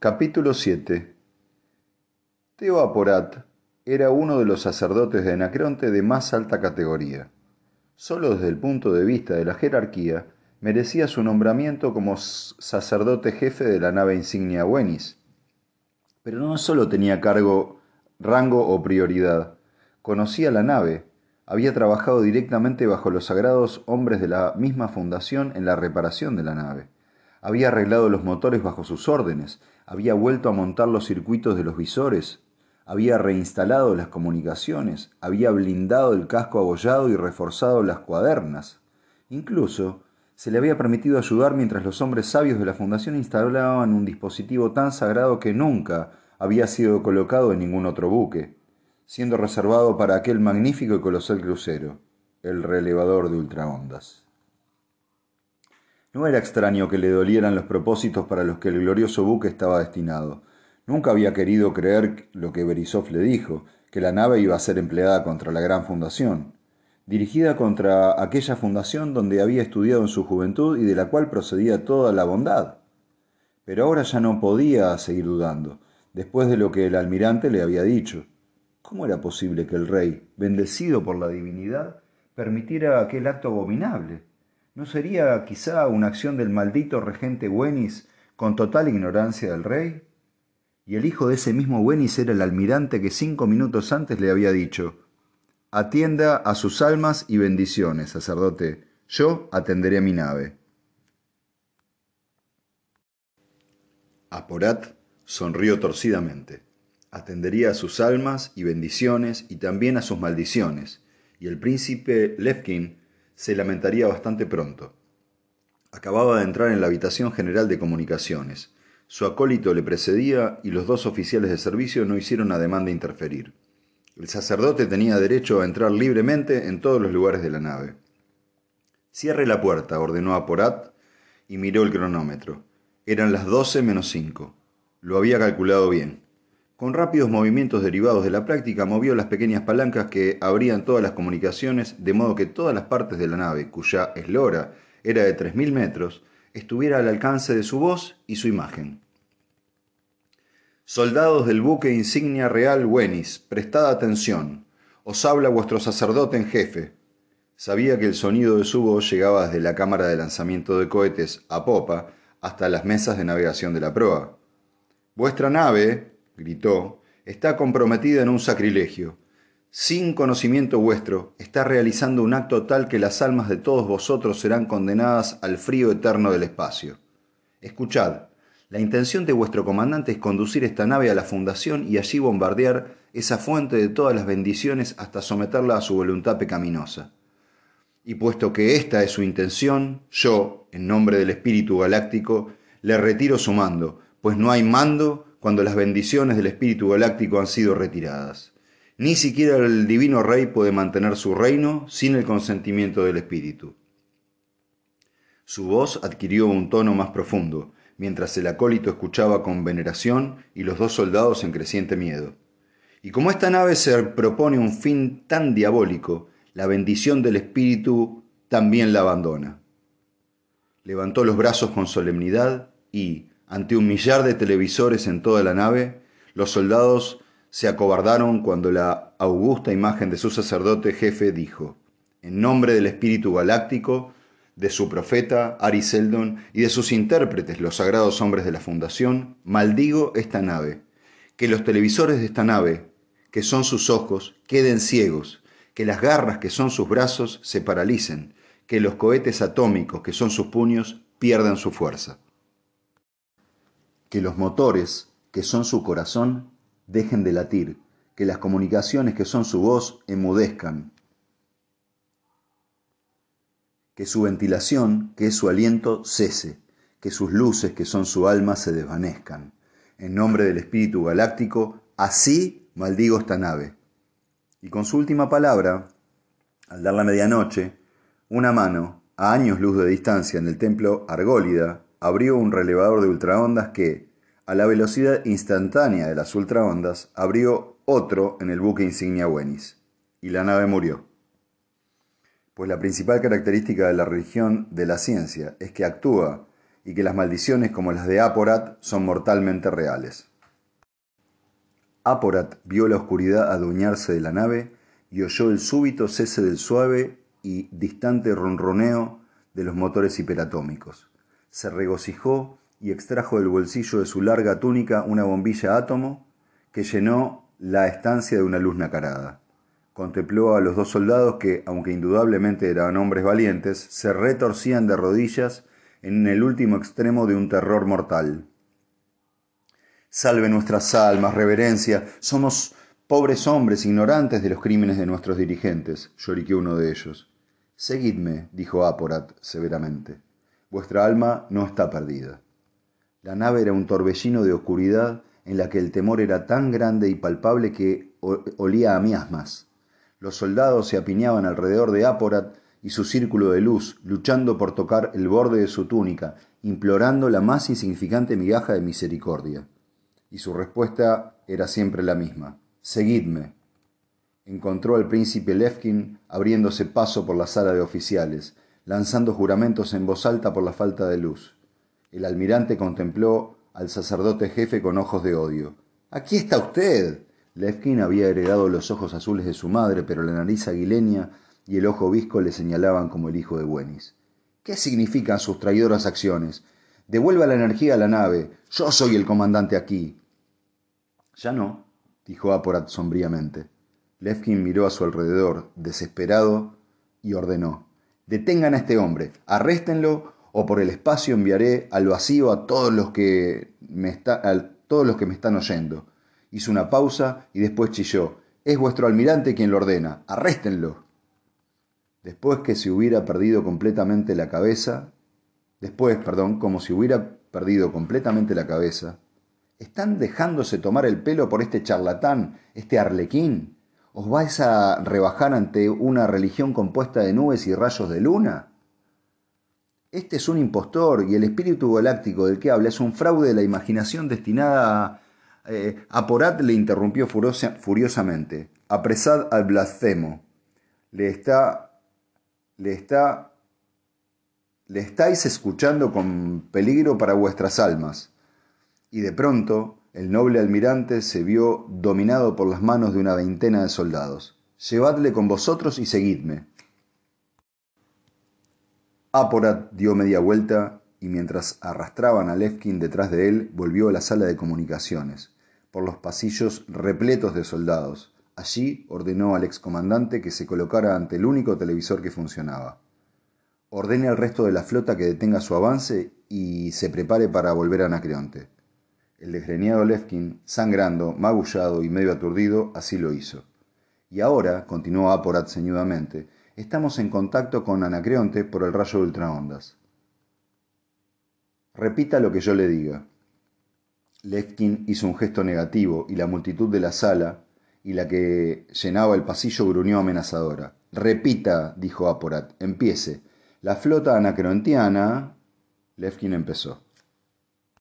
Capítulo 7 Teo Aporat era uno de los sacerdotes de Anacreonte de más alta categoría. Solo desde el punto de vista de la jerarquía, merecía su nombramiento como sacerdote jefe de la nave insignia Wenis. Pero no solo tenía cargo, rango o prioridad, conocía la nave, había trabajado directamente bajo los sagrados hombres de la misma fundación en la reparación de la nave había arreglado los motores bajo sus órdenes, había vuelto a montar los circuitos de los visores, había reinstalado las comunicaciones, había blindado el casco abollado y reforzado las cuadernas. Incluso se le había permitido ayudar mientras los hombres sabios de la fundación instalaban un dispositivo tan sagrado que nunca había sido colocado en ningún otro buque, siendo reservado para aquel magnífico y colosal crucero, el relevador de ultraondas. No era extraño que le dolieran los propósitos para los que el glorioso buque estaba destinado. Nunca había querido creer lo que Berisov le dijo, que la nave iba a ser empleada contra la gran fundación, dirigida contra aquella fundación donde había estudiado en su juventud y de la cual procedía toda la bondad. Pero ahora ya no podía seguir dudando, después de lo que el almirante le había dicho. ¿Cómo era posible que el rey, bendecido por la divinidad, permitiera aquel acto abominable? ¿No sería quizá una acción del maldito regente Wenis con total ignorancia del rey? Y el hijo de ese mismo Wenis era el almirante que cinco minutos antes le había dicho, Atienda a sus almas y bendiciones, sacerdote, yo atenderé a mi nave. Aporat sonrió torcidamente. Atendería a sus almas y bendiciones y también a sus maldiciones, y el príncipe Levkin se lamentaría bastante pronto. Acababa de entrar en la habitación general de comunicaciones. Su acólito le precedía y los dos oficiales de servicio no hicieron ademán de interferir. El sacerdote tenía derecho a entrar libremente en todos los lugares de la nave. Cierre la puerta, ordenó a Porat y miró el cronómetro. Eran las doce menos cinco. Lo había calculado bien. Con rápidos movimientos derivados de la práctica, movió las pequeñas palancas que abrían todas las comunicaciones, de modo que todas las partes de la nave, cuya eslora era de 3.000 metros, estuviera al alcance de su voz y su imagen. Soldados del buque insignia real Wenis, prestad atención. Os habla vuestro sacerdote en jefe. Sabía que el sonido de su voz llegaba desde la cámara de lanzamiento de cohetes a popa hasta las mesas de navegación de la proa. Vuestra nave, gritó, está comprometida en un sacrilegio. Sin conocimiento vuestro, está realizando un acto tal que las almas de todos vosotros serán condenadas al frío eterno del espacio. Escuchad, la intención de vuestro comandante es conducir esta nave a la fundación y allí bombardear esa fuente de todas las bendiciones hasta someterla a su voluntad pecaminosa. Y puesto que esta es su intención, yo, en nombre del Espíritu Galáctico, le retiro su mando, pues no hay mando cuando las bendiciones del Espíritu Galáctico han sido retiradas. Ni siquiera el Divino Rey puede mantener su reino sin el consentimiento del Espíritu. Su voz adquirió un tono más profundo, mientras el acólito escuchaba con veneración y los dos soldados en creciente miedo. Y como esta nave se propone un fin tan diabólico, la bendición del Espíritu también la abandona. Levantó los brazos con solemnidad y, ante un millar de televisores en toda la nave, los soldados se acobardaron cuando la augusta imagen de su sacerdote jefe dijo, en nombre del Espíritu Galáctico, de su profeta, Ariseldon, y de sus intérpretes, los sagrados hombres de la Fundación, maldigo esta nave, que los televisores de esta nave, que son sus ojos, queden ciegos, que las garras que son sus brazos se paralicen, que los cohetes atómicos que son sus puños pierdan su fuerza que los motores, que son su corazón, dejen de latir, que las comunicaciones, que son su voz, emudezcan, que su ventilación, que es su aliento, cese, que sus luces, que son su alma, se desvanezcan. En nombre del Espíritu Galáctico, así maldigo esta nave. Y con su última palabra, al dar la medianoche, una mano, a años luz de distancia en el templo Argólida, abrió un relevador de ultraondas que, a la velocidad instantánea de las ultraondas, abrió otro en el buque insignia Wenis, y la nave murió. Pues la principal característica de la religión de la ciencia es que actúa y que las maldiciones como las de Aporat son mortalmente reales. Aporat vio la oscuridad adueñarse de la nave y oyó el súbito cese del suave y distante ronroneo de los motores hiperatómicos. Se regocijó y extrajo del bolsillo de su larga túnica una bombilla átomo que llenó la estancia de una luz nacarada. Contempló a los dos soldados que, aunque indudablemente eran hombres valientes, se retorcían de rodillas en el último extremo de un terror mortal. Salve nuestras almas, reverencia. Somos pobres hombres ignorantes de los crímenes de nuestros dirigentes, lloriqueó uno de ellos. Seguidme, dijo Aporat severamente. Vuestra alma no está perdida. La nave era un torbellino de oscuridad en la que el temor era tan grande y palpable que olía a miasmas. Los soldados se apiñaban alrededor de Aporat y su círculo de luz, luchando por tocar el borde de su túnica, implorando la más insignificante migaja de misericordia y su respuesta era siempre la misma. Seguidme. Encontró al príncipe Lefkin abriéndose paso por la sala de oficiales, lanzando juramentos en voz alta por la falta de luz. El almirante contempló al sacerdote jefe con ojos de odio. Aquí está usted. Lefkin había heredado los ojos azules de su madre, pero la nariz aguileña y el ojo visco le señalaban como el hijo de Buenis. ¿Qué significan sus traidoras acciones? Devuelva la energía a la nave. Yo soy el comandante aquí. Ya no, dijo Aporat sombríamente. Levkin miró a su alrededor, desesperado, y ordenó. Detengan a este hombre, arréstenlo o por el espacio enviaré al vacío a todos los que me, a todos los que me están oyendo. Hizo una pausa y después chilló. Es vuestro almirante quien lo ordena. Arréstenlo. Después que se hubiera perdido completamente la cabeza, Después, perdón, como si hubiera perdido completamente la cabeza. ¿Están dejándose tomar el pelo por este charlatán, este arlequín? ¿Os vais a rebajar ante una religión compuesta de nubes y rayos de luna? Este es un impostor y el espíritu galáctico del que habla es un fraude de la imaginación destinada a... Eh, Aporat le interrumpió furiosamente. Apresad al blasfemo. Le está... le está le estáis escuchando con peligro para vuestras almas. Y de pronto el noble almirante se vio dominado por las manos de una veintena de soldados. Llevadle con vosotros y seguidme. Aporat dio media vuelta y mientras arrastraban a Levkin detrás de él, volvió a la sala de comunicaciones, por los pasillos repletos de soldados. Allí ordenó al excomandante que se colocara ante el único televisor que funcionaba ordene al resto de la flota que detenga su avance y se prepare para volver a Anacreonte. El desgreñado Lefkin, sangrando, magullado y medio aturdido, así lo hizo. Y ahora, continuó Aporat ceñudamente, estamos en contacto con Anacreonte por el rayo de ultraondas. Repita lo que yo le diga. Lefkin hizo un gesto negativo y la multitud de la sala y la que llenaba el pasillo gruñó amenazadora. Repita, dijo Aporat, empiece. La flota anacrontiana, Levkin empezó.